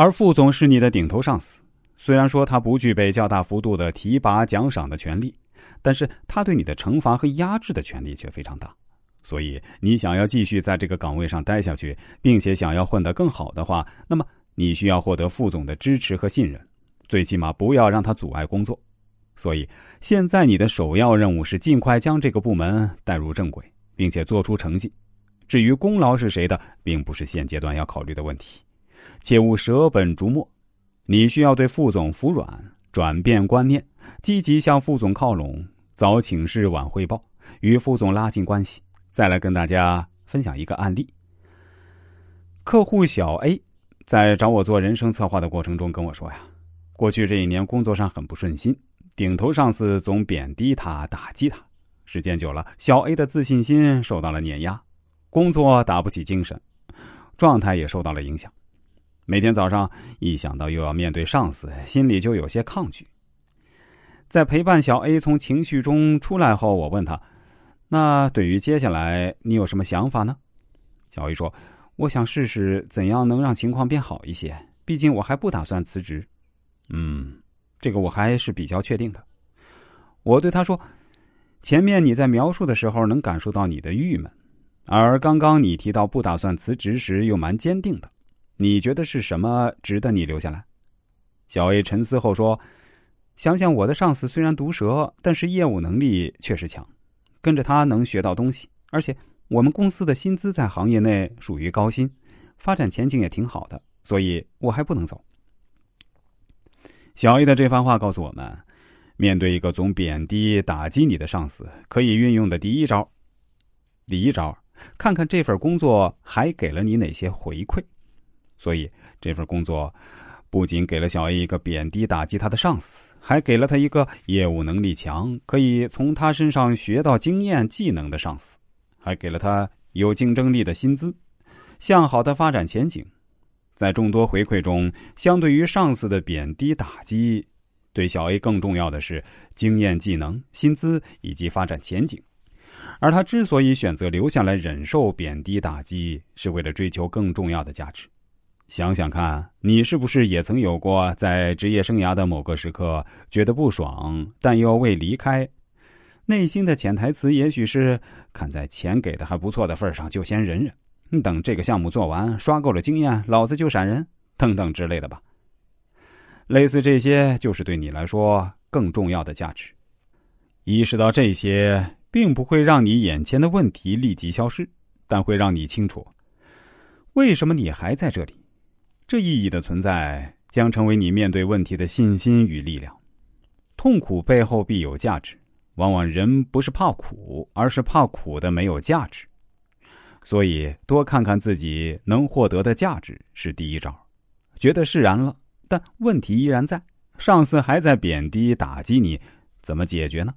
而副总是你的顶头上司，虽然说他不具备较大幅度的提拔奖赏的权利，但是他对你的惩罚和压制的权利却非常大。所以，你想要继续在这个岗位上待下去，并且想要混得更好的话，那么你需要获得副总的支持和信任，最起码不要让他阻碍工作。所以，现在你的首要任务是尽快将这个部门带入正轨，并且做出成绩。至于功劳是谁的，并不是现阶段要考虑的问题，切勿舍本逐末。你需要对副总服软，转变观念，积极向副总靠拢，早请示晚汇报，与副总拉近关系。再来跟大家分享一个案例。客户小 A 在找我做人生策划的过程中跟我说呀，过去这一年工作上很不顺心，顶头上司总贬低他、打击他，时间久了，小 A 的自信心受到了碾压，工作打不起精神，状态也受到了影响。每天早上一想到又要面对上司，心里就有些抗拒。在陪伴小 A 从情绪中出来后，我问他。那对于接下来你有什么想法呢？小 A 说：“我想试试怎样能让情况变好一些。毕竟我还不打算辞职。”嗯，这个我还是比较确定的。我对他说：“前面你在描述的时候能感受到你的郁闷，而刚刚你提到不打算辞职时又蛮坚定的。你觉得是什么值得你留下来？”小 A 沉思后说：“想想我的上司虽然毒舌，但是业务能力确实强。”跟着他能学到东西，而且我们公司的薪资在行业内属于高薪，发展前景也挺好的，所以我还不能走。小 A 的这番话告诉我们，面对一个总贬低、打击你的上司，可以运用的第一招，第一招，看看这份工作还给了你哪些回馈。所以这份工作不仅给了小 A 一个贬低、打击他的上司。还给了他一个业务能力强、可以从他身上学到经验技能的上司，还给了他有竞争力的薪资、向好的发展前景。在众多回馈中，相对于上司的贬低打击，对小 A 更重要的是经验、技能、薪资以及发展前景。而他之所以选择留下来忍受贬低打击，是为了追求更重要的价值。想想看，你是不是也曾有过在职业生涯的某个时刻觉得不爽，但又未离开？内心的潜台词也许是：看在钱给的还不错的份上，就先忍忍，等这个项目做完，刷够了经验，老子就闪人，等等之类的吧。类似这些，就是对你来说更重要的价值。意识到这些，并不会让你眼前的问题立即消失，但会让你清楚，为什么你还在这里。这意义的存在将成为你面对问题的信心与力量。痛苦背后必有价值，往往人不是怕苦，而是怕苦的没有价值。所以，多看看自己能获得的价值是第一招。觉得释然了，但问题依然在，上司还在贬低打击你，怎么解决呢？